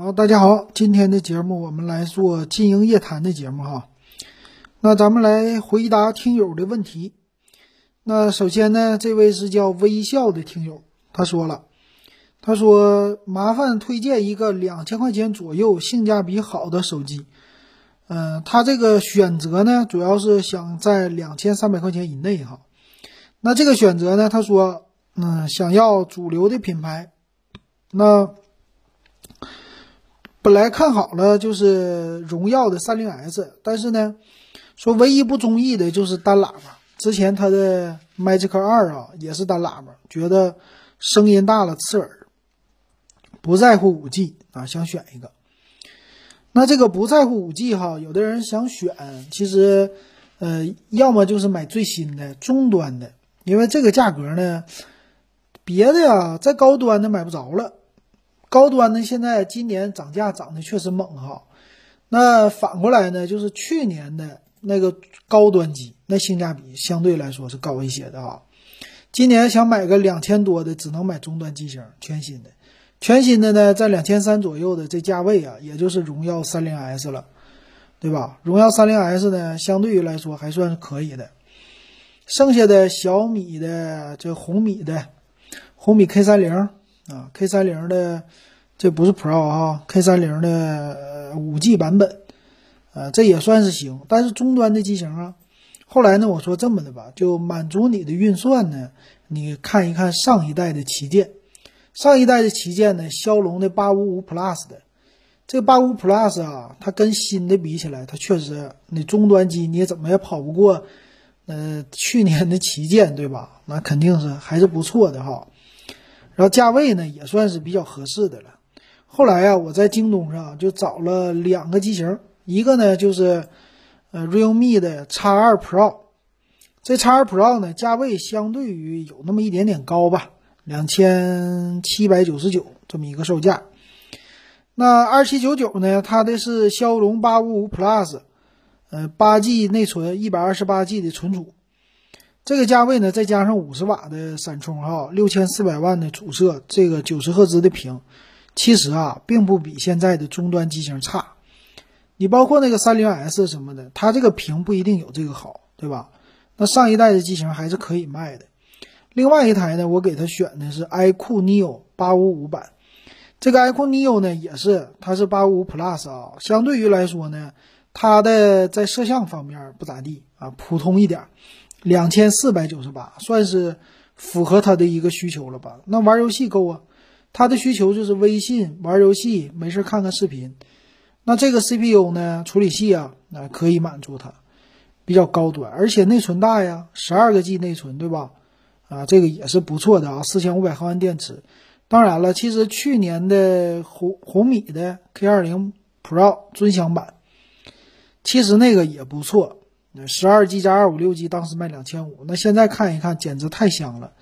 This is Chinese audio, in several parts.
好，大家好，今天的节目我们来做金鹰夜谈的节目哈。那咱们来回答听友的问题。那首先呢，这位是叫微笑的听友，他说了，他说麻烦推荐一个两千块钱左右性价比好的手机。嗯，他这个选择呢，主要是想在两千三百块钱以内哈。那这个选择呢，他说，嗯，想要主流的品牌。那本来看好了就是荣耀的三零 S，但是呢，说唯一不中意的就是单喇叭。之前它的 Magic 二啊也是单喇叭，觉得声音大了刺耳。不在乎五 G 啊，想选一个。那这个不在乎五 G 哈，有的人想选，其实呃，要么就是买最新的中端的，因为这个价格呢，别的呀再高端的买不着了。高端的现在今年涨价涨得确实猛哈，那反过来呢，就是去年的那个高端机，那性价比相对来说是高一些的啊。今年想买个两千多的，只能买中端机型，全新的，全新的呢在两千三左右的这价位啊，也就是荣耀三零 S 了，对吧？荣耀三零 S 呢，相对于来说还算是可以的。剩下的小米的这红米的红米 K 三零。啊，K 三零的这不是 Pro 啊，K 三零的五 G 版本，呃，这也算是行。但是终端的机型啊，后来呢，我说这么的吧，就满足你的运算呢，你看一看上一代的旗舰，上一代的旗舰呢，骁龙的八五五 Plus 的，这个八五 Plus 啊，它跟新的比起来，它确实你终端机你也怎么也跑不过，呃，去年的旗舰对吧？那肯定是还是不错的哈。然后价位呢也算是比较合适的了。后来啊，我在京东上就找了两个机型，一个呢就是，呃，realme 的 X 二 Pro。这 X 二 Pro 呢价位相对于有那么一点点高吧，两千七百九十九这么一个售价。那二七九九呢，它的是骁龙八五五 Plus，呃，八 G 内存，一百二十八 G 的存储。这个价位呢，再加上五十瓦的闪充哈，六千四百万的主摄，这个九十赫兹的屏，其实啊，并不比现在的终端机型差。你包括那个三零 S 什么的，它这个屏不一定有这个好，对吧？那上一代的机型还是可以卖的。另外一台呢，我给他选的是 iQOO Neo 八五五版，这个 iQOO Neo 呢，也是它是八五五 Plus 啊，相对于来说呢，它的在摄像方面不咋地啊，普通一点儿。两千四百九十八，算是符合他的一个需求了吧？那玩游戏够啊，他的需求就是微信玩游戏，没事看看视频。那这个 CPU 呢，处理器啊，那可以满足他，比较高端，而且内存大呀，十二个 G 内存，对吧？啊，这个也是不错的啊，四千五百毫安电池。当然了，其实去年的红红米的 K 二零 Pro 尊享版，其实那个也不错。那十二 G 加二五六 G，当时卖两千五，那现在看一看，简直太香了。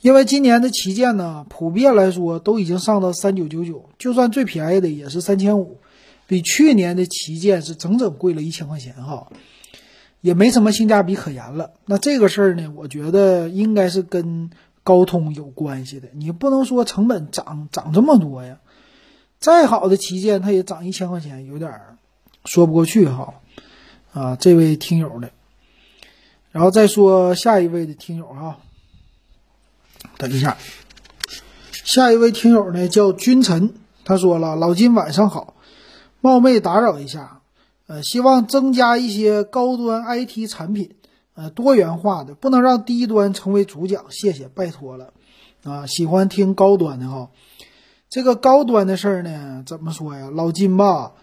因为今年的旗舰呢，普遍来说都已经上到三九九九，就算最便宜的也是三千五，比去年的旗舰是整整贵了一千块钱哈，也没什么性价比可言了。那这个事儿呢，我觉得应该是跟高通有关系的。你不能说成本涨涨这么多呀，再好的旗舰它也涨一千块钱，有点说不过去哈。啊，这位听友的，然后再说下一位的听友哈。等一下，下一位听友呢叫君臣，他说了：“老金晚上好，冒昧打扰一下，呃，希望增加一些高端 IT 产品，呃，多元化的，不能让低端成为主讲，谢谢，拜托了。啊，喜欢听高端的哈，这个高端的事儿呢，怎么说呀？老金吧。”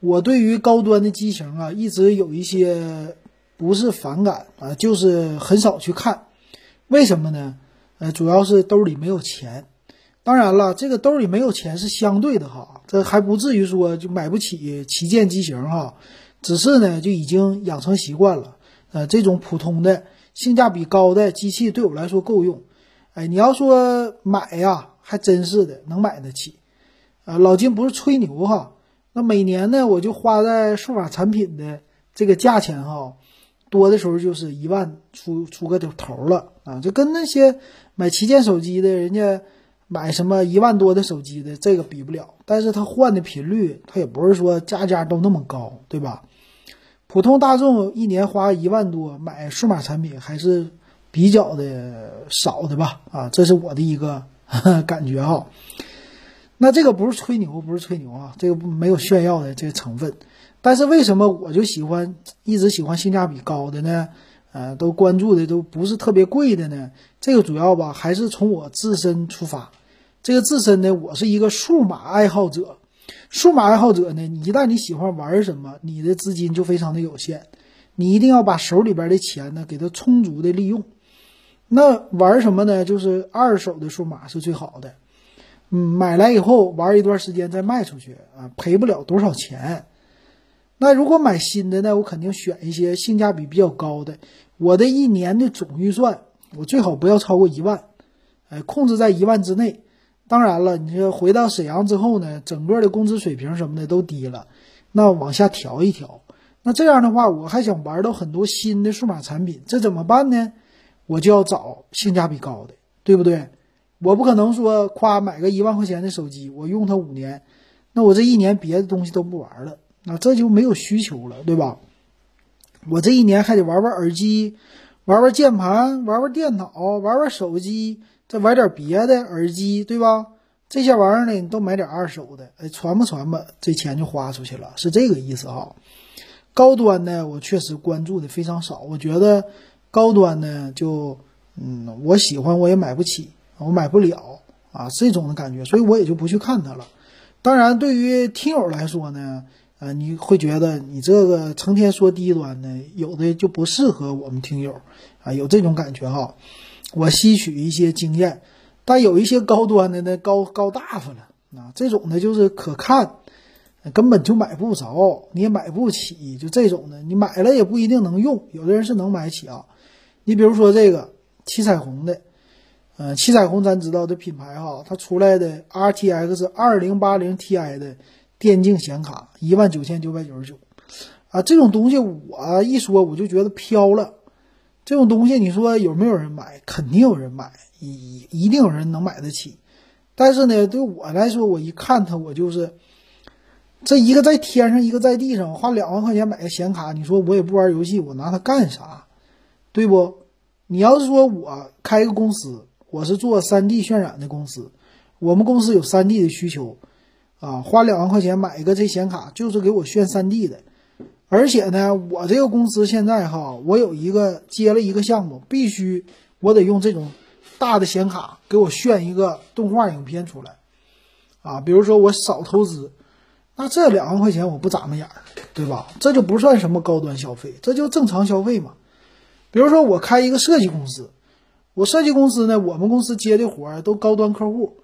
我对于高端的机型啊，一直有一些不是反感啊，就是很少去看。为什么呢？呃，主要是兜里没有钱。当然了，这个兜里没有钱是相对的哈，这还不至于说就买不起旗舰机型哈。只是呢，就已经养成习惯了。呃，这种普通的、性价比高的机器对我来说够用。哎，你要说买呀，还真是的，能买得起。啊，老金不是吹牛哈。那每年呢，我就花在数码产品的这个价钱哈，多的时候就是一万出出个头头了啊，就跟那些买旗舰手机的人家买什么一万多的手机的，这个比不了。但是它换的频率，它也不是说家家都那么高，对吧？普通大众一年花一万多买数码产品还是比较的少的吧？啊，这是我的一个 感觉哈。那这个不是吹牛，不是吹牛啊，这个没有炫耀的这个成分。但是为什么我就喜欢一直喜欢性价比高的呢？呃，都关注的都不是特别贵的呢？这个主要吧还是从我自身出发。这个自身呢，我是一个数码爱好者。数码爱好者呢，你一旦你喜欢玩什么，你的资金就非常的有限，你一定要把手里边的钱呢给它充足的利用。那玩什么呢？就是二手的数码是最好的。嗯，买来以后玩一段时间再卖出去啊，赔不了多少钱。那如果买新的呢，我肯定选一些性价比比较高的。我的一年的总预算，我最好不要超过一万，哎，控制在一万之内。当然了，你说回到沈阳之后呢，整个的工资水平什么的都低了，那往下调一调。那这样的话，我还想玩到很多新的数码产品，这怎么办呢？我就要找性价比高的，对不对？我不可能说夸买个一万块钱的手机，我用它五年，那我这一年别的东西都不玩了，那这就没有需求了，对吧？我这一年还得玩玩耳机，玩玩键盘，玩玩电脑，玩玩手机。再玩点别的耳机，对吧？这些玩意儿呢，你都买点二手的，哎，传吧传吧，这钱就花出去了，是这个意思哈。高端呢，我确实关注的非常少，我觉得高端呢，就嗯，我喜欢我也买不起，我买不了啊，这种的感觉，所以我也就不去看它了。当然，对于听友来说呢，呃，你会觉得你这个成天说低端的，有的就不适合我们听友啊，有这种感觉哈。我吸取一些经验，但有一些高端的呢，高高大发了啊，这种呢就是可看，根本就买不着，你也买不起，就这种的，你买了也不一定能用。有的人是能买起啊，你比如说这个七彩虹的，呃，七彩虹咱知道的品牌哈，它出来的 RTX 二零八零 Ti 的电竞显卡一万九千九百九十九，啊，这种东西我一说我就觉得飘了。这种东西，你说有没有人买？肯定有人买，一一定有人能买得起。但是呢，对我来说，我一看它，我就是这一个在天上，一个在地上，花两万块钱买个显卡，你说我也不玩游戏，我拿它干啥？对不？你要是说我开一个公司，我是做 3D 渲染的公司，我们公司有 3D 的需求啊，花两万块钱买一个这显卡，就是给我炫 3D 的。而且呢，我这个公司现在哈，我有一个接了一个项目，必须我得用这种大的显卡给我炫一个动画影片出来，啊，比如说我少投资，那这两万块钱我不眨巴眼儿，对吧？这就不算什么高端消费，这就正常消费嘛。比如说我开一个设计公司，我设计公司呢，我们公司接的活儿都高端客户，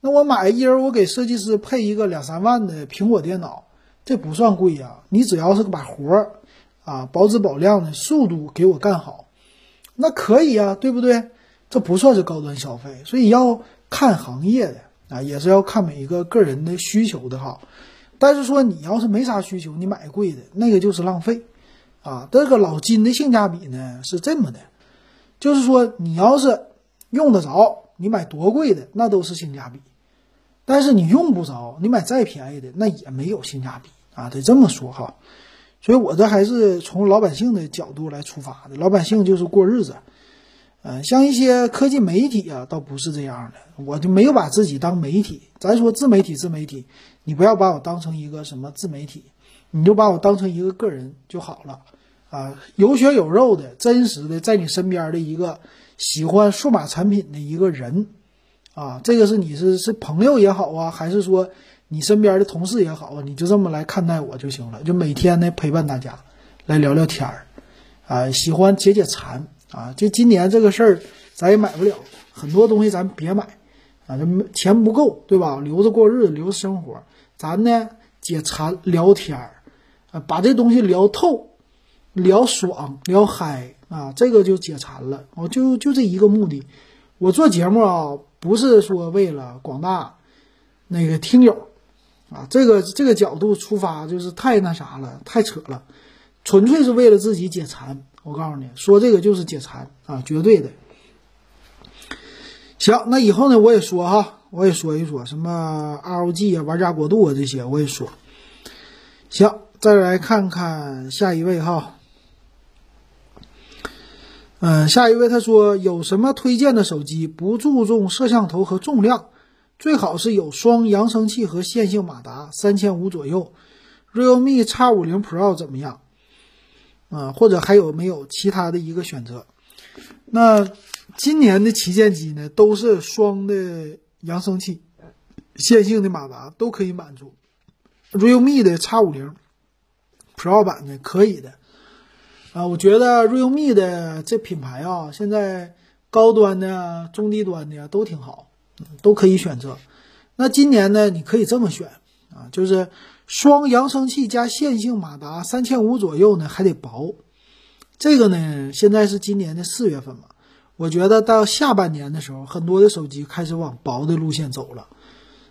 那我买一人我给设计师配一个两三万的苹果电脑。这不算贵呀，你只要是把活儿，啊，保质保量的速度给我干好，那可以呀，对不对？这不算是高端消费，所以要看行业的啊，也是要看每一个个人的需求的哈。但是说你要是没啥需求，你买贵的那个就是浪费，啊，这个老金的性价比呢是这么的，就是说你要是用得着，你买多贵的那都是性价比，但是你用不着，你买再便宜的那也没有性价比。啊，得这么说哈，所以我这还是从老百姓的角度来出发的。老百姓就是过日子，呃，像一些科技媒体啊，倒不是这样的。我就没有把自己当媒体。咱说自媒体，自媒体，你不要把我当成一个什么自媒体，你就把我当成一个个人就好了。啊，有血有肉的，真实的，在你身边的一个喜欢数码产品的一个人，啊，这个是你是是朋友也好啊，还是说？你身边的同事也好啊，你就这么来看待我就行了。就每天呢陪伴大家，来聊聊天儿，啊，喜欢解解馋啊。就今年这个事儿，咱也买不了很多东西，咱别买啊，这钱不够，对吧？留着过日子，留着生活。咱呢解馋聊天儿，啊，把这东西聊透，聊爽，聊嗨啊，这个就解馋了。我就就这一个目的，我做节目啊，不是说为了广大那个听友。啊，这个这个角度出发就是太那啥了，太扯了，纯粹是为了自己解馋。我告诉你说，这个就是解馋啊，绝对的。行，那以后呢，我也说哈，我也说一说，什么 ROG 啊、玩家国度啊这些我也说。行，再来看看下一位哈。嗯，下一位他说有什么推荐的手机？不注重摄像头和重量，最好是有双扬声器和线性马达，三千五左右。realme X 五零 Pro 怎么样？啊，或者还有没有其他的一个选择？那今年的旗舰机呢，都是双的扬声器，线性的马达都可以满足。realme 的 X 五零 Pro 版的可以的。啊，我觉得 realme 的这品牌啊，现在高端的、中低端的都挺好，都可以选择。那今年呢，你可以这么选啊，就是双扬声器加线性马达，三千五左右呢，还得薄。这个呢，现在是今年的四月份嘛，我觉得到下半年的时候，很多的手机开始往薄的路线走了。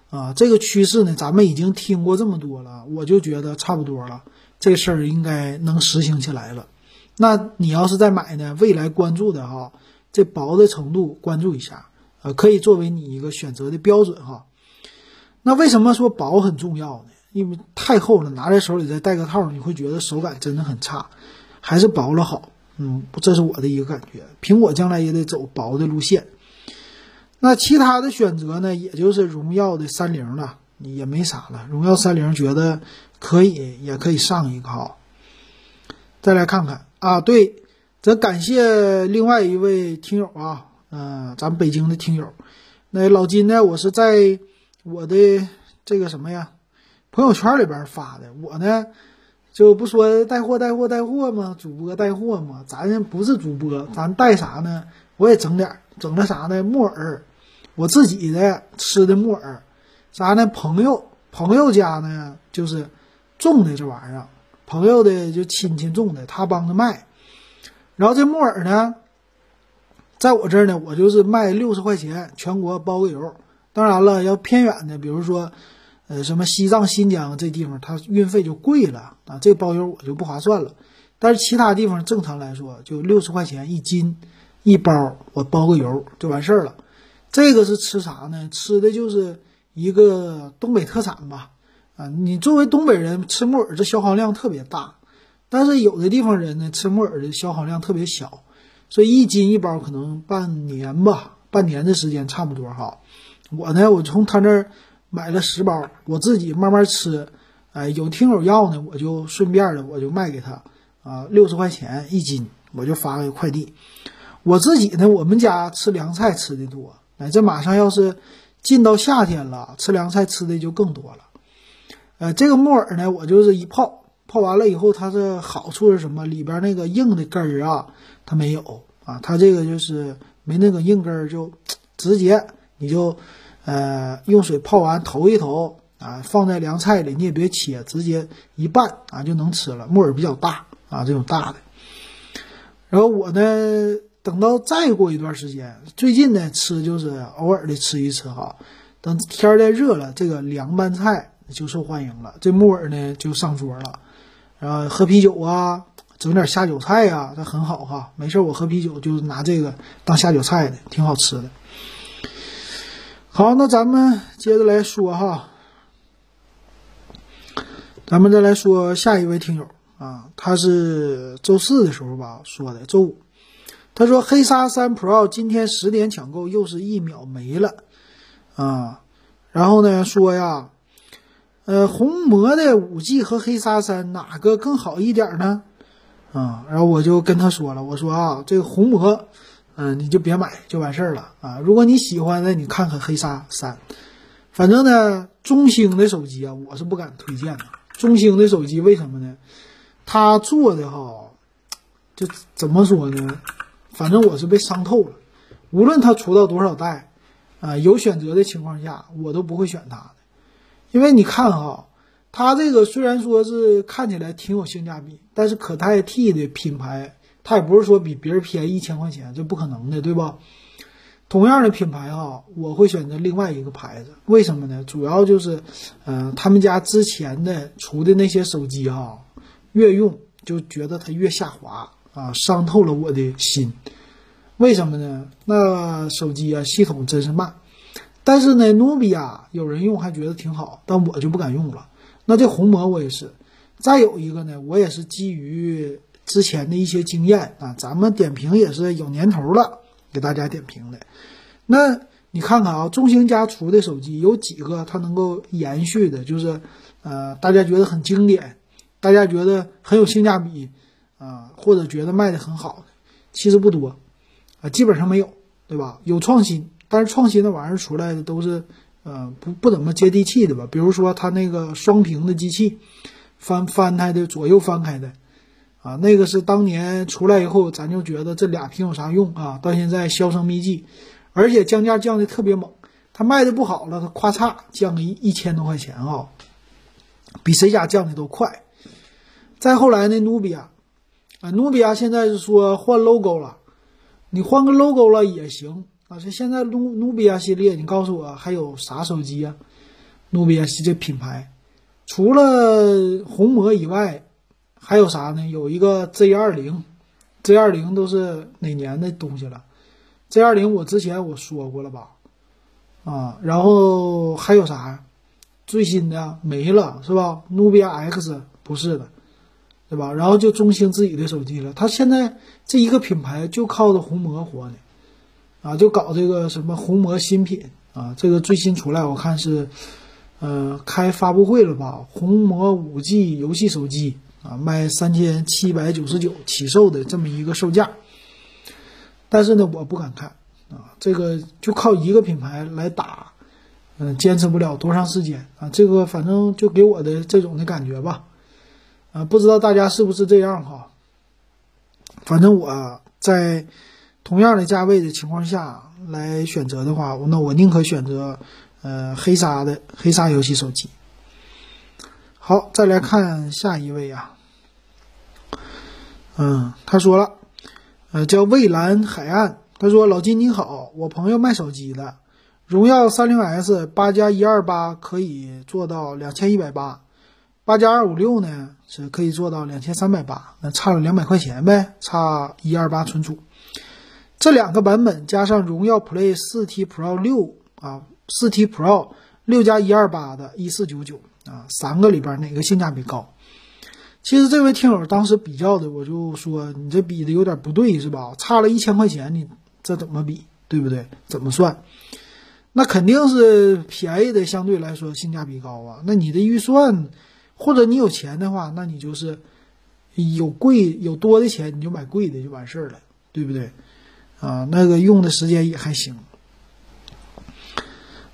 啊，这个趋势呢，咱们已经听过这么多了，我就觉得差不多了，这事儿应该能实行起来了。那你要是再买呢？未来关注的哈，这薄的程度关注一下，呃，可以作为你一个选择的标准哈。那为什么说薄很重要呢？因为太厚了，拿在手里再戴个套，你会觉得手感真的很差，还是薄了好。嗯，这是我的一个感觉。苹果将来也得走薄的路线。那其他的选择呢？也就是荣耀的三零了，也没啥了。荣耀三零觉得可以，也可以上一个哈。再来看看。啊，对，则感谢另外一位听友啊，嗯，咱北京的听友，那老金呢？我是在我的这个什么呀朋友圈里边发的。我呢就不说带货带货带货嘛，主播带货嘛，咱不是主播，咱带啥呢？我也整点，整了啥呢？木耳，我自己的吃的木耳，啥呢？朋友朋友家呢就是种的这玩意儿。朋友的就亲戚种的，他帮着卖，然后这木耳呢，在我这儿呢，我就是卖六十块钱，全国包个邮。当然了，要偏远的，比如说，呃，什么西藏、新疆这地方，它运费就贵了啊，这包邮我就不划算了。但是其他地方正常来说，就六十块钱一斤，一包我包个邮就完事儿了。这个是吃啥呢？吃的就是一个东北特产吧。啊，你作为东北人吃木耳，这消耗量特别大，但是有的地方人呢吃木耳的消耗量特别小，所以一斤一包可能半年吧，半年的时间差不多哈。我呢，我从他那儿买了十包，我自己慢慢吃。哎，有听友要呢，我就顺便的我就卖给他啊，六十块钱一斤，我就发个快递。我自己呢，我们家吃凉菜吃的多，哎，这马上要是进到夏天了，吃凉菜吃的就更多了。呃，这个木耳呢，我就是一泡，泡完了以后，它的好处是什么？里边那个硬的根儿啊，它没有啊，它这个就是没那个硬根儿，就直接你就呃用水泡完，投一投啊，放在凉菜里，你也别切，直接一拌啊就能吃了。木耳比较大啊，这种大的。然后我呢，等到再过一段时间，最近呢吃就是偶尔的吃一吃哈，等天儿再热了，这个凉拌菜。就受欢迎了，这木耳呢就上桌了，然后喝啤酒啊，整点下酒菜呀，这很好哈。没事，我喝啤酒就拿这个当下酒菜的，挺好吃的。好，那咱们接着来说哈，咱们再来说下一位听友啊，他是周四的时候吧说的，周五，他说黑鲨三 Pro 今天十点抢购，又是一秒没了啊，然后呢说呀。呃，红魔的五 G 和黑鲨三哪个更好一点呢？啊，然后我就跟他说了，我说啊，这个红魔，嗯，你就别买，就完事儿了啊。如果你喜欢的，你看看黑鲨三。反正呢，中兴的手机啊，我是不敢推荐的。中兴的手机为什么呢？他做的哈，就怎么说呢？反正我是被伤透了。无论他出到多少代，啊，有选择的情况下，我都不会选他的。因为你看哈，它这个虽然说是看起来挺有性价比，但是可代替的品牌，它也不是说比别人便宜一千块钱，这不可能的，对吧？同样的品牌哈，我会选择另外一个牌子，为什么呢？主要就是，嗯，他们家之前的出的那些手机哈，越用就觉得它越下滑啊，伤透了我的心。为什么呢？那手机啊，系统真是慢。但是呢，努比亚有人用还觉得挺好，但我就不敢用了。那这红魔我也是。再有一个呢，我也是基于之前的一些经验啊，咱们点评也是有年头了，给大家点评的。那你看看啊，中兴家出的手机有几个它能够延续的，就是呃，大家觉得很经典，大家觉得很有性价比啊，或者觉得卖的很好的，其实不多啊，基本上没有，对吧？有创新，但是创新的玩意儿出来的都是呃不不怎么接地气的吧？比如说它那个双屏的机器。翻翻开的左右翻开的，啊，那个是当年出来以后，咱就觉得这俩屏有啥用啊？到现在销声匿迹，而且降价降的特别猛，它卖的不好了，它咔嚓降个一一千多块钱啊，比谁家降的都快。再后来呢，努比亚，啊，努比亚现在是说换 logo 了，你换个 logo 了也行啊。这现在努努比亚系列，你告诉我还有啥手机呀？努比亚系这品牌。除了红魔以外，还有啥呢？有一个 Z 二零，Z 二零都是哪年的东西了？Z 二零我之前我说过了吧？啊，然后还有啥？最新的没了是吧？努比亚 X 不是的，对吧？然后就中兴自己的手机了。它现在这一个品牌就靠着红魔活的，啊，就搞这个什么红魔新品啊，这个最新出来我看是。呃，开发布会了吧？红魔五 G 游戏手机啊，卖三千七百九十九起售的这么一个售价。但是呢，我不敢看啊，这个就靠一个品牌来打，嗯，坚持不了多长时间啊。这个反正就给我的这种的感觉吧，啊，不知道大家是不是这样哈？反正我在同样的价位的情况下来选择的话，那我宁可选择。呃，黑鲨的黑鲨游戏手机。好，再来看下一位啊。嗯，他说了，呃，叫蔚蓝海岸。他说：“老金你好，我朋友卖手机的，荣耀三零 S 八加一二八可以做到两千一百八，八加二五六呢是可以做到两千三百八，那差了两百块钱呗，差一二八存储。这两个版本加上荣耀 Play 四 T Pro 六啊。”四 T Pro 六加一二八的一四九九啊，三个里边哪个性价比高？其实这位听友当时比较的，我就说你这比的有点不对，是吧？差了一千块钱，你这怎么比？对不对？怎么算？那肯定是便宜的相对来说性价比高啊。那你的预算或者你有钱的话，那你就是有贵有多的钱，你就买贵的就完事儿了，对不对？啊，那个用的时间也还行。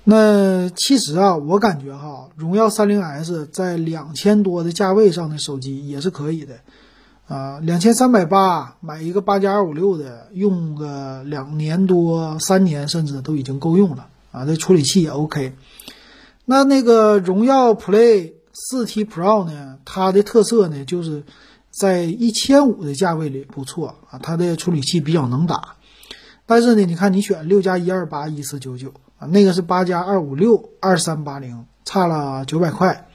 那其实啊，我感觉哈，荣耀三零 S 在两千多的价位上的手机也是可以的，啊，两千三百八买一个八加二五六的，用个两年多、三年甚至都已经够用了啊。这处理器也 OK。那那个荣耀 Play 四 T Pro 呢，它的特色呢，就是在一千五的价位里不错啊，它的处理器比较能打。但是呢，你看你选六加一二八一四九九。啊，那个是八加二五六二三八零，差了九百块。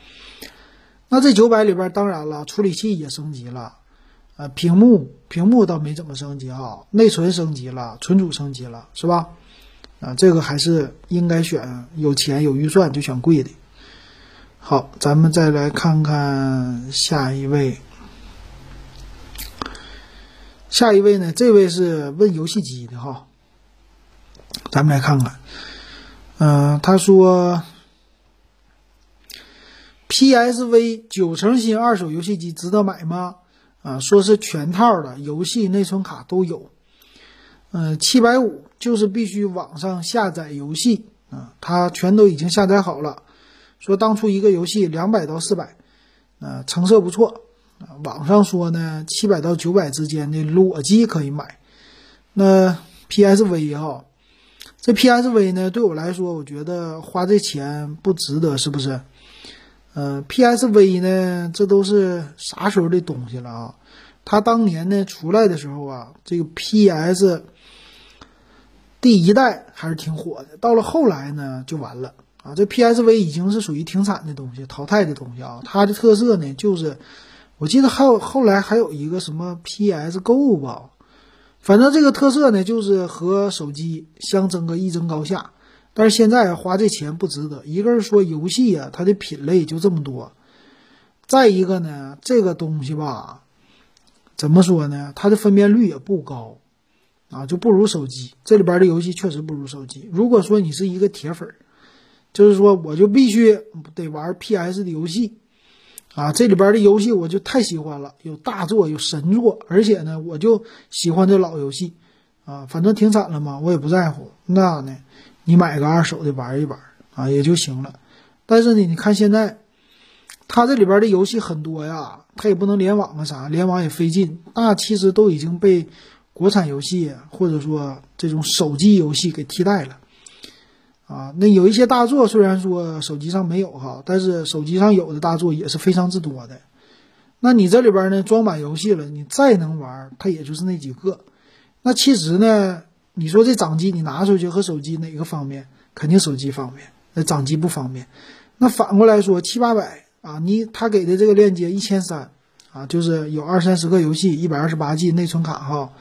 那这九百里边，当然了，处理器也升级了，呃，屏幕屏幕倒没怎么升级啊，内存升级了，存储升级了，是吧？啊，这个还是应该选有钱有预算就选贵的。好，咱们再来看看下一位。下一位呢？这位是问游戏机的哈，咱们来看看。嗯，他说，PSV 九成新二手游戏机值得买吗？啊，说是全套的游戏内存卡都有。嗯，七百五就是必须网上下载游戏啊，他全都已经下载好了。说当初一个游戏两百到四百，啊，成色不错网上说呢，七百到九百之间的裸机可以买。那 PSV 哈。这 PSV 呢，对我来说，我觉得花这钱不值得，是不是？呃，PSV 呢，这都是啥时候的东西了啊？它当年呢出来的时候啊，这个 PS 第一代还是挺火的，到了后来呢就完了啊。这 PSV 已经是属于停产的东西，淘汰的东西啊。它的特色呢，就是我记得还有后来还有一个什么 PSGO 吧。反正这个特色呢，就是和手机相争个一争高下，但是现在花这钱不值得。一个是说游戏啊，它的品类就这么多；再一个呢，这个东西吧，怎么说呢？它的分辨率也不高啊，就不如手机。这里边的游戏确实不如手机。如果说你是一个铁粉，就是说我就必须得玩 PS 的游戏啊，这里边的游戏我就太喜欢了，有大作，有神作，而且呢，我就喜欢这老游戏啊，反正停产了嘛，我也不在乎。那呢？你买个二手的玩一玩啊，也就行了。但是呢，你看现在，它这里边的游戏很多呀，它也不能联网啊啥，联网也费劲。那其实都已经被国产游戏或者说这种手机游戏给替代了啊。那有一些大作虽然说手机上没有哈，但是手机上有的大作也是非常之多的。那你这里边呢装满游戏了，你再能玩，它也就是那几个。那其实呢？你说这掌机你拿出去和手机哪个方便？肯定手机方便，那掌机不方便。那反过来说，七八百啊，你他给的这个链接一千三啊，就是有二三十个游戏，一百二十八 G 内存卡哈，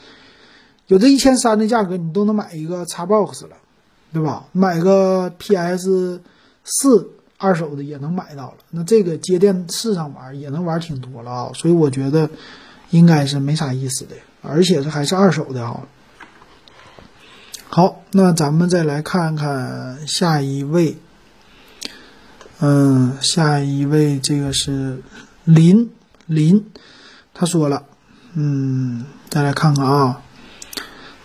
有这一千三的价格，你都能买一个 Xbox 了，对吧？买个 PS 四二手的也能买到了，那这个接电视上玩也能玩挺多了啊，所以我觉得应该是没啥意思的，而且这还是二手的哈。好，那咱们再来看看下一位。嗯，下一位这个是林林，他说了，嗯，再来看看啊。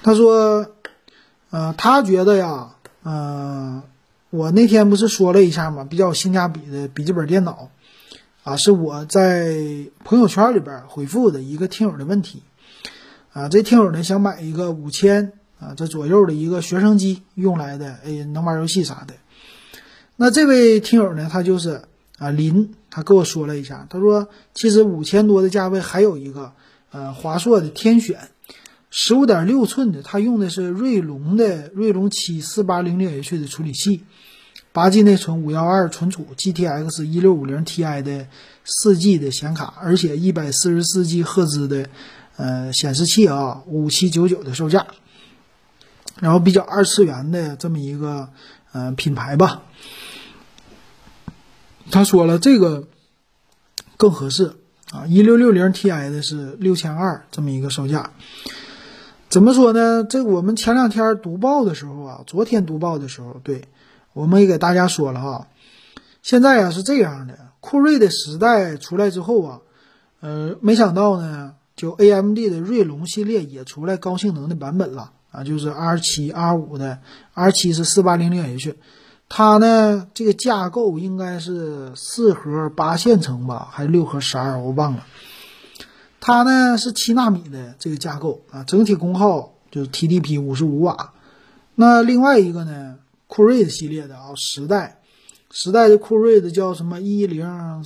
他说，呃，他觉得呀，嗯，我那天不是说了一下嘛，比较性价比的笔记本电脑，啊，是我在朋友圈里边回复的一个听友的问题，啊，这听友呢想买一个五千。啊，这左右的一个学生机用来的，哎，能玩游戏啥的。那这位听友呢，他就是啊林，他跟我说了一下，他说其实五千多的价位还有一个，呃，华硕的天选，十五点六寸的，它用的是锐龙的锐龙七四八零零 H 的处理器，八 G 内存，五幺二存储，GTX 一六五零 Ti 的四 G 的显卡，而且一百四十四 G 赫兹的呃显示器啊，五七九九的售价。然后比较二次元的这么一个呃品牌吧，他说了这个更合适啊，一六六零 Ti 的是六千二这么一个售价，怎么说呢？这我们前两天读报的时候啊，昨天读报的时候，对我们也给大家说了哈，现在啊是这样的，酷睿的时代出来之后啊，呃，没想到呢，就 AMD 的锐龙系列也出来高性能的版本了。啊，就是 R 七 R 五的，R 七是四八零零 H，它呢这个架构应该是四核八线程吧，还是六核十二，我忘了。它呢是七纳米的这个架构啊，整体功耗就是 TDP 五十五瓦。那另外一个呢，酷睿的系列的啊，十代，十代的酷睿的叫什么一零啊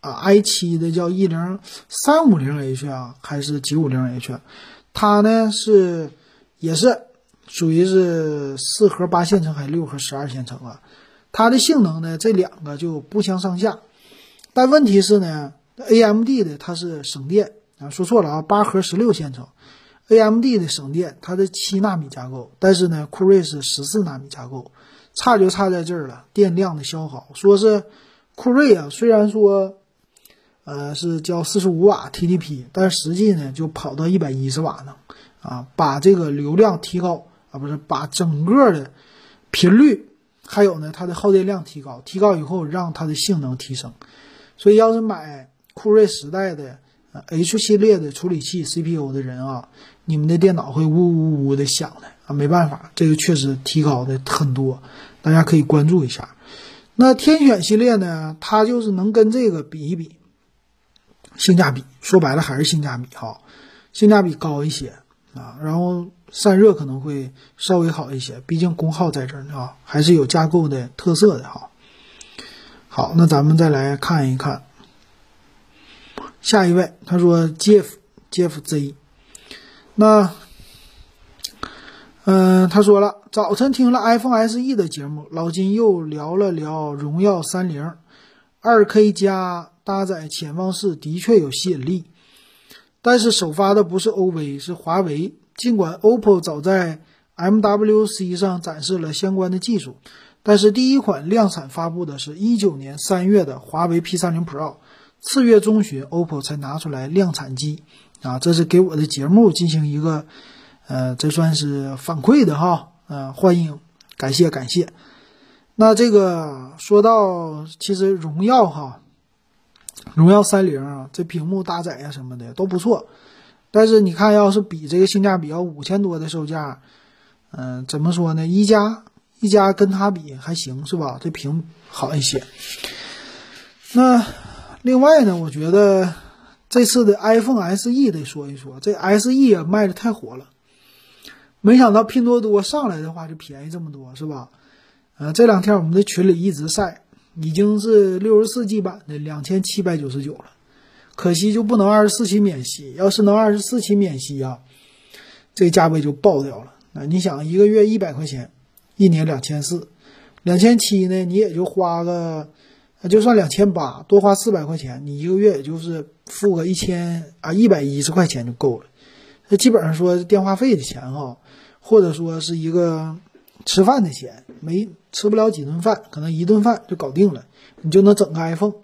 ，i 七的叫一零三五零 H 啊，还是九五零 H？它呢是。也是属于是四核八线程还是六核十二线程啊？它的性能呢，这两个就不相上下。但问题是呢，AMD 的它是省电啊，说错了啊，八核十六线程，AMD 的省电，它的七纳米架构，但是呢，酷睿是十四纳米架构，差就差在这儿了，电量的消耗。说是酷睿啊，虽然说呃是叫四十五瓦 TDP，但实际呢就跑到一百一十瓦呢。啊，把这个流量提高啊，不是把整个的频率，还有呢它的耗电量提高，提高以后让它的性能提升。所以要是买酷睿时代的 H 系列的处理器 CPU 的人啊，你们的电脑会呜呜呜的响的啊，没办法，这个确实提高的很多，大家可以关注一下。那天选系列呢，它就是能跟这个比一比，性价比，说白了还是性价比哈，性价比高一些。啊，然后散热可能会稍微好一些，毕竟功耗在这儿呢啊，还是有架构的特色的哈。好，那咱们再来看一看下一位，他说 Jeff Jeff Z，那嗯，他说了，早晨听了 iPhone SE 的节目，老金又聊了聊荣耀三零二 K 加搭载潜望式，的确有吸引力。但是首发的不是 OV，是华为。尽管 OPPO 早在 MWC 上展示了相关的技术，但是第一款量产发布的是一九年三月的华为 P30 Pro，次月中旬 OPPO 才拿出来量产机，啊，这是给我的节目进行一个，呃，这算是反馈的哈，呃，欢迎，感谢感谢。那这个说到其实荣耀哈，荣耀三零啊，这屏幕搭载呀什么的都不错，但是你看要是比这个性价比要五千多的售价。嗯，怎么说呢？一加一加跟它比还行是吧？这屏好一些。那另外呢，我觉得这次的 iPhone SE 得说一说，这 SE 也卖的太火了，没想到拼多多上来的话就便宜这么多是吧？呃，这两天我们的群里一直晒，已经是六十四 G 版的两千七百九十九了，可惜就不能二十四期免息，要是能二十四期免息啊，这价位就爆掉了。那，你想一个月一百块钱，一年两千四，两千七呢？你也就花个，就算两千八，多花四百块钱，你一个月也就是付个一千啊一百一十块钱就够了。那基本上说电话费的钱哈，或者说是一个吃饭的钱，没吃不了几顿饭，可能一顿饭就搞定了，你就能整个 iPhone。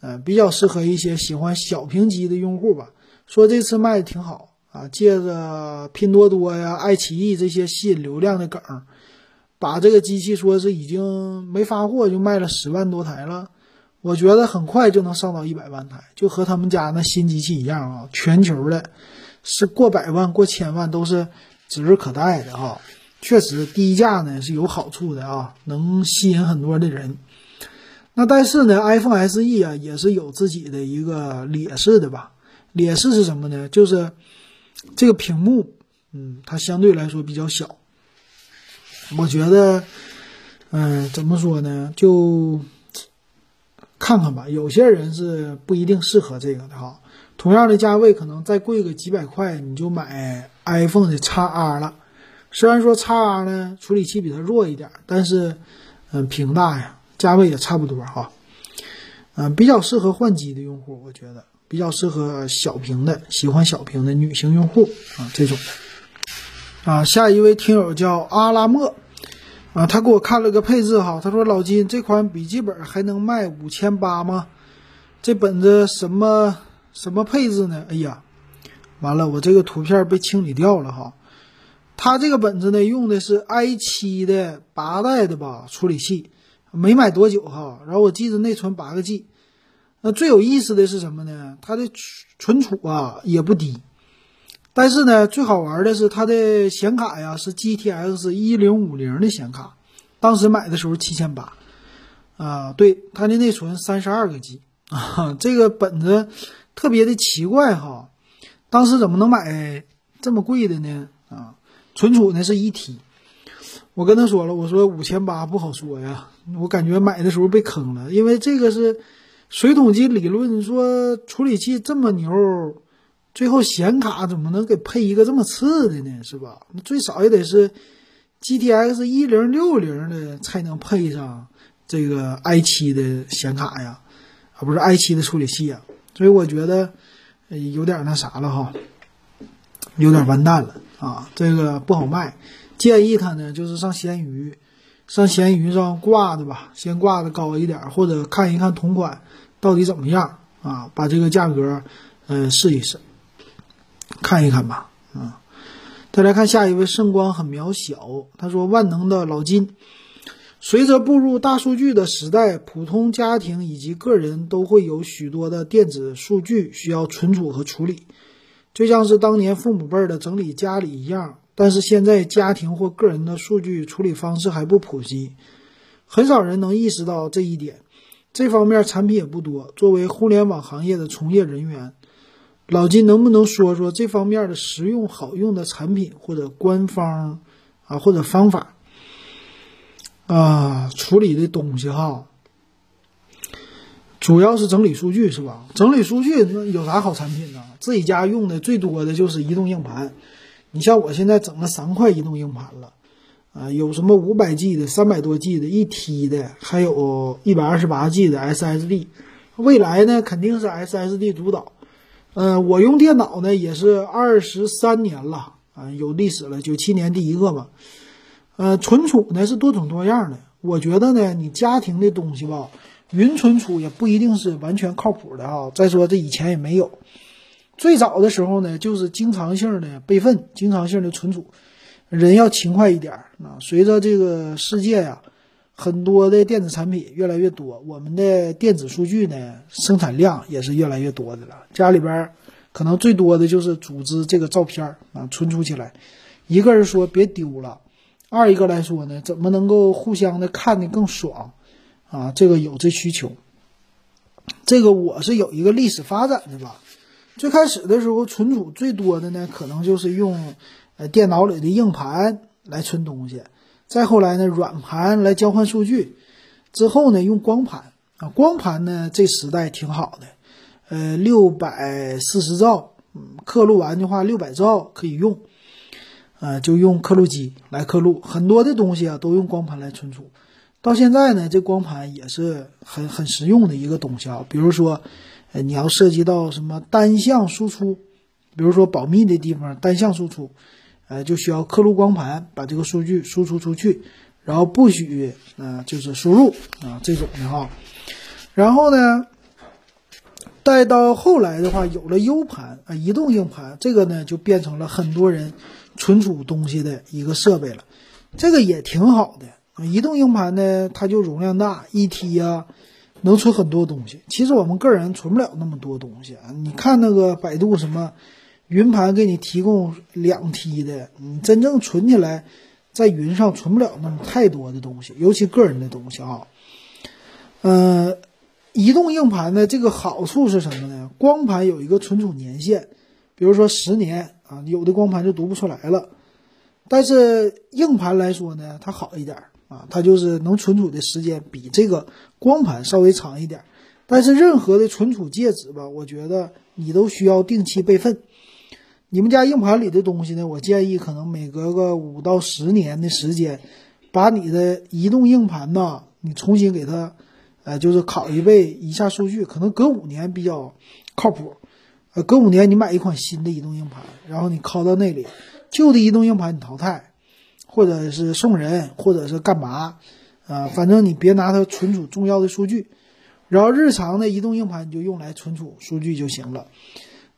嗯，比较适合一些喜欢小屏机的用户吧。说这次卖的挺好。啊，借着拼多多呀、爱奇艺这些吸引流量的梗，把这个机器说是已经没发货就卖了十万多台了。我觉得很快就能上到一百万台，就和他们家那新机器一样啊，全球的，是过百万、过千万都是指日可待的哈。确实低价呢是有好处的啊，能吸引很多的人。那但是呢，iPhone SE 啊也是有自己的一个劣势的吧？劣势是什么呢？就是。这个屏幕，嗯，它相对来说比较小。我觉得，嗯，怎么说呢？就看看吧。有些人是不一定适合这个的哈。同样的价位，可能再贵个几百块，你就买 iPhone 的 x R 了。虽然说 x R 呢处理器比它弱一点，但是，嗯，屏大呀，价位也差不多哈。嗯，比较适合换机的用户，我觉得。比较适合小屏的，喜欢小屏的女性用户啊，这种的啊。下一位听友叫阿拉莫啊，他给我看了个配置哈，他说老金这款笔记本还能卖五千八吗？这本子什么什么配置呢？哎呀，完了，我这个图片被清理掉了哈。他这个本子呢，用的是 i 七的八代的吧处理器，没买多久哈，然后我记得内存八个 G。那最有意思的是什么呢？它的存储啊也不低，但是呢，最好玩的是它的显卡呀是 GTX 一零五零的显卡，当时买的时候七千八，啊，对，它的内存三十二个 G 啊，这个本子特别的奇怪哈，当时怎么能买这么贵的呢？啊，存储呢是一 T，我跟他说了，我说五千八不好说呀，我感觉买的时候被坑了，因为这个是。水桶机理论说处理器这么牛，最后显卡怎么能给配一个这么次的呢？是吧？最少也得是 GTX 一零六零的才能配上这个 i 七的显卡呀，啊不是 i 七的处理器呀。所以我觉得有点那啥了哈，有点完蛋了啊，这个不好卖。建议他呢就是上闲鱼，上闲鱼上挂的吧，先挂的高一点，或者看一看同款。到底怎么样啊？把这个价格，嗯，试一试，看一看吧。啊，再来看下一位，圣光很渺小。他说：“万能的老金，随着步入大数据的时代，普通家庭以及个人都会有许多的电子数据需要存储和处理，就像是当年父母辈的整理家里一样。但是现在家庭或个人的数据处理方式还不普及，很少人能意识到这一点。”这方面产品也不多。作为互联网行业的从业人员，老金能不能说说这方面的实用好用的产品或者官方啊或者方法啊处理的东西哈？主要是整理数据是吧？整理数据那有啥好产品呢？自己家用的最多的就是移动硬盘。你像我现在整了三块移动硬盘了。啊，有什么五百 G 的、三百多 G 的、一 T 的，还有一百二十八 G 的 SSD。未来呢，肯定是 SSD 主导。呃，我用电脑呢也是二十三年了啊，有历史了，九七年第一个嘛。呃，存储呢是多种多样的，我觉得呢，你家庭的东西吧，云存储也不一定是完全靠谱的啊。再说这以前也没有，最早的时候呢，就是经常性的备份，经常性的存储，人要勤快一点啊。随着这个世界呀，很多的电子产品越来越多，我们的电子数据呢生产量也是越来越多的了。家里边可能最多的就是组织这个照片啊，存储起来，一个是说别丢了。二一个来说呢，怎么能够互相的看的更爽啊？这个有这需求。这个我是有一个历史发展的吧。最开始的时候，存储最多的呢，可能就是用呃电脑里的硬盘来存东西。再后来呢，软盘来交换数据。之后呢，用光盘啊，光盘呢这时代挺好的，呃，六百四十兆，嗯，刻录完的话六百兆可以用。呃，就用刻录机来刻录，很多的东西啊都用光盘来存储。到现在呢，这光盘也是很很实用的一个东西啊。比如说，呃，你要涉及到什么单向输出，比如说保密的地方单向输出，呃，就需要刻录光盘把这个数据输出出去，然后不许呃就是输入啊这种的哈。然后呢，再到后来的话，有了 U 盘啊，移动硬盘，这个呢就变成了很多人。存储东西的一个设备了，这个也挺好的。移动硬盘呢，它就容量大，一 T 啊，能存很多东西。其实我们个人存不了那么多东西啊。你看那个百度什么云盘给你提供两 T 的，你真正存起来，在云上存不了那么太多的东西，尤其个人的东西啊。嗯，移动硬盘的这个好处是什么呢？光盘有一个存储年限，比如说十年。啊，有的光盘就读不出来了，但是硬盘来说呢，它好一点啊，它就是能存储的时间比这个光盘稍微长一点。但是任何的存储介质吧，我觉得你都需要定期备份。你们家硬盘里的东西呢，我建议可能每隔个五到十年的时间，把你的移动硬盘呢，你重新给它，呃，就是拷一倍一下数据，可能隔五年比较靠谱。呃，隔五年你买一款新的移动硬盘，然后你拷到那里，旧的移动硬盘你淘汰，或者是送人，或者是干嘛，啊，反正你别拿它存储重要的数据，然后日常的移动硬盘你就用来存储数据就行了。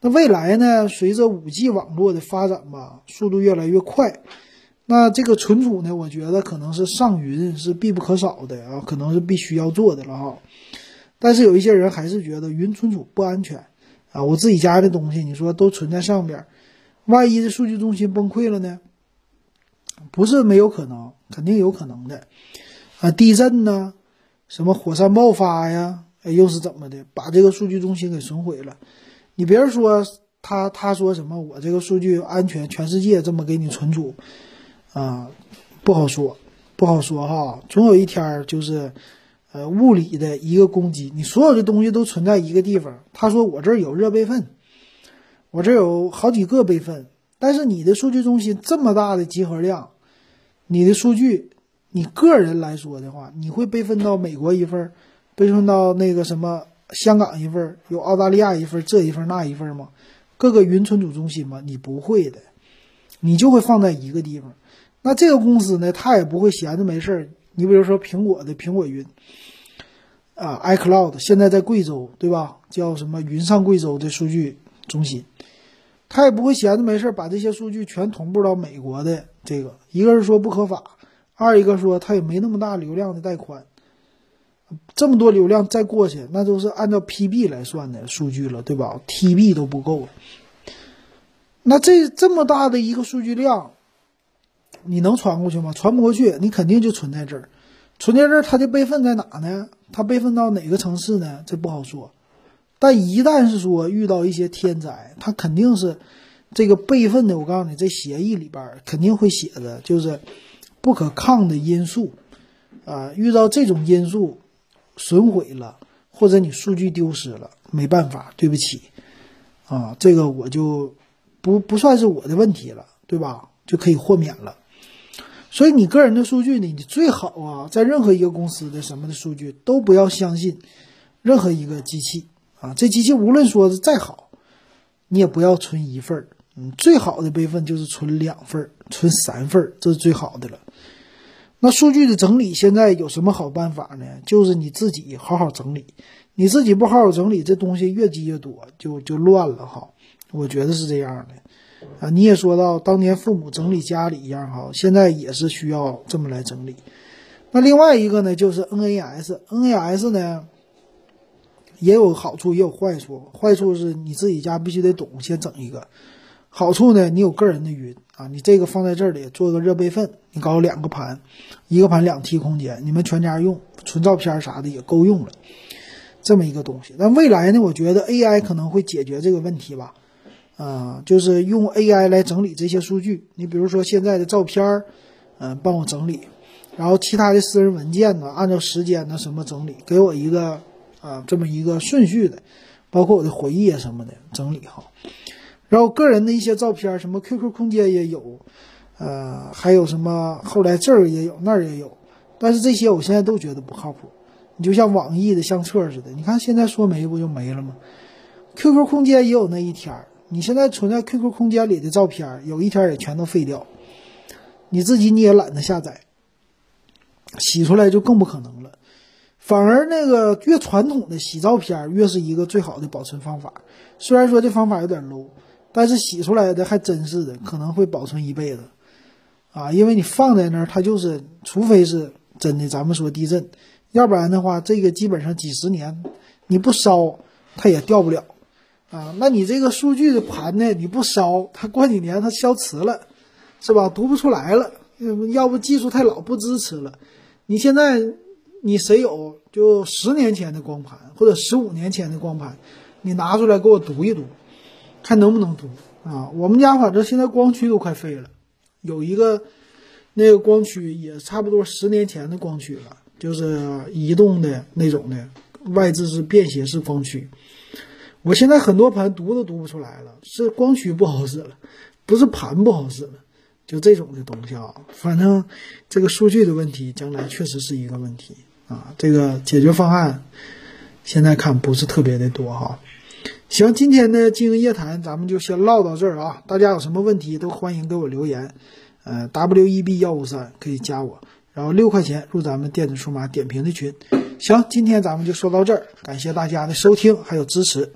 那未来呢，随着五 G 网络的发展吧，速度越来越快，那这个存储呢，我觉得可能是上云是必不可少的啊，可能是必须要做的了哈。但是有一些人还是觉得云存储不安全。啊，我自己家的东西，你说都存在上边，万一这数据中心崩溃了呢？不是没有可能，肯定有可能的。啊，地震呢，什么火山爆发呀，哎，又是怎么的，把这个数据中心给损毁了？你别说他，他说什么，我这个数据安全，全世界这么给你存储，啊，不好说，不好说哈，总有一天就是。呃，物理的一个攻击，你所有的东西都存在一个地方。他说我这儿有热备份，我这有好几个备份，但是你的数据中心这么大的集合量，你的数据，你个人来说的话，你会备份到美国一份，备份到那个什么香港一份，有澳大利亚一份，这一份那一份吗？各个云存储中心吗？你不会的，你就会放在一个地方。那这个公司呢，他也不会闲着没事儿。你比如说苹果的苹果云。啊，iCloud 现在在贵州，对吧？叫什么云上贵州的数据中心，他也不会闲着没事儿把这些数据全同步到美国的这个。一个是说不合法，二一个说他也没那么大流量的带宽，这么多流量再过去，那都是按照 PB 来算的数据了，对吧？TB 都不够。那这这么大的一个数据量，你能传过去吗？传不过去，你肯定就存在这儿。存在这儿，它的备份在哪呢？它备份到哪个城市呢？这不好说。但一旦是说遇到一些天灾，它肯定是这个备份的。我告诉你，这协议里边肯定会写的，就是不可抗的因素啊。遇到这种因素损毁了，或者你数据丢失了，没办法，对不起啊，这个我就不不算是我的问题了，对吧？就可以豁免了。所以你个人的数据呢，你最好啊，在任何一个公司的什么的数据都不要相信任何一个机器啊。这机器无论说是再好，你也不要存一份儿嗯，最好的备份就是存两份儿、存三份儿，这是最好的了。那数据的整理现在有什么好办法呢？就是你自己好好整理，你自己不好好整理，这东西越积越多，就就乱了哈。我觉得是这样的啊。你也说到当年父母整理家里一样哈，现在也是需要这么来整理。那另外一个呢，就是 NAS，NAS 呢也有好处也有坏处，坏处是你自己家必须得懂，先整一个。好处呢，你有个人的云啊，你这个放在这里做个热备份，你搞两个盘，一个盘两 T 空间，你们全家用，存照片啥的也够用了，这么一个东西。那未来呢，我觉得 AI 可能会解决这个问题吧，啊，就是用 AI 来整理这些数据。你比如说现在的照片，嗯，帮我整理，然后其他的私人文件呢，按照时间呢什么整理，给我一个啊这么一个顺序的，包括我的回忆啊什么的整理好。然后个人的一些照片，什么 QQ 空间也有，呃，还有什么后来这儿也有那儿也有，但是这些我现在都觉得不靠谱。你就像网易的相册似的，你看现在说没不就没了吗？QQ 空间也有那一天儿，你现在存在 QQ 空间里的照片，有一天也全都废掉，你自己你也懒得下载，洗出来就更不可能了。反而那个越传统的洗照片，越是一个最好的保存方法。虽然说这方法有点 low。但是洗出来的还真是的，可能会保存一辈子，啊，因为你放在那儿，它就是，除非是真的，咱们说地震，要不然的话，这个基本上几十年你不烧，它也掉不了，啊，那你这个数据的盘呢，你不烧，它过几年它消磁了，是吧？读不出来了，要不技术太老不支持了。你现在你谁有就十年前的光盘或者十五年前的光盘，你拿出来给我读一读。看能不能读啊？我们家反正现在光驱都快废了，有一个那个光驱也差不多十年前的光驱了，就是移动的那种的，外置是便携式光驱。我现在很多盘读都读不出来了，是光驱不好使了，不是盘不好使了，就这种的东西啊。反正这个数据的问题，将来确实是一个问题啊。这个解决方案现在看不是特别的多哈。行，今天的经营夜谈咱们就先唠到这儿啊！大家有什么问题都欢迎给我留言，呃，W E B 幺五三可以加我，然后六块钱入咱们电子数码点评的群。行，今天咱们就说到这儿，感谢大家的收听还有支持。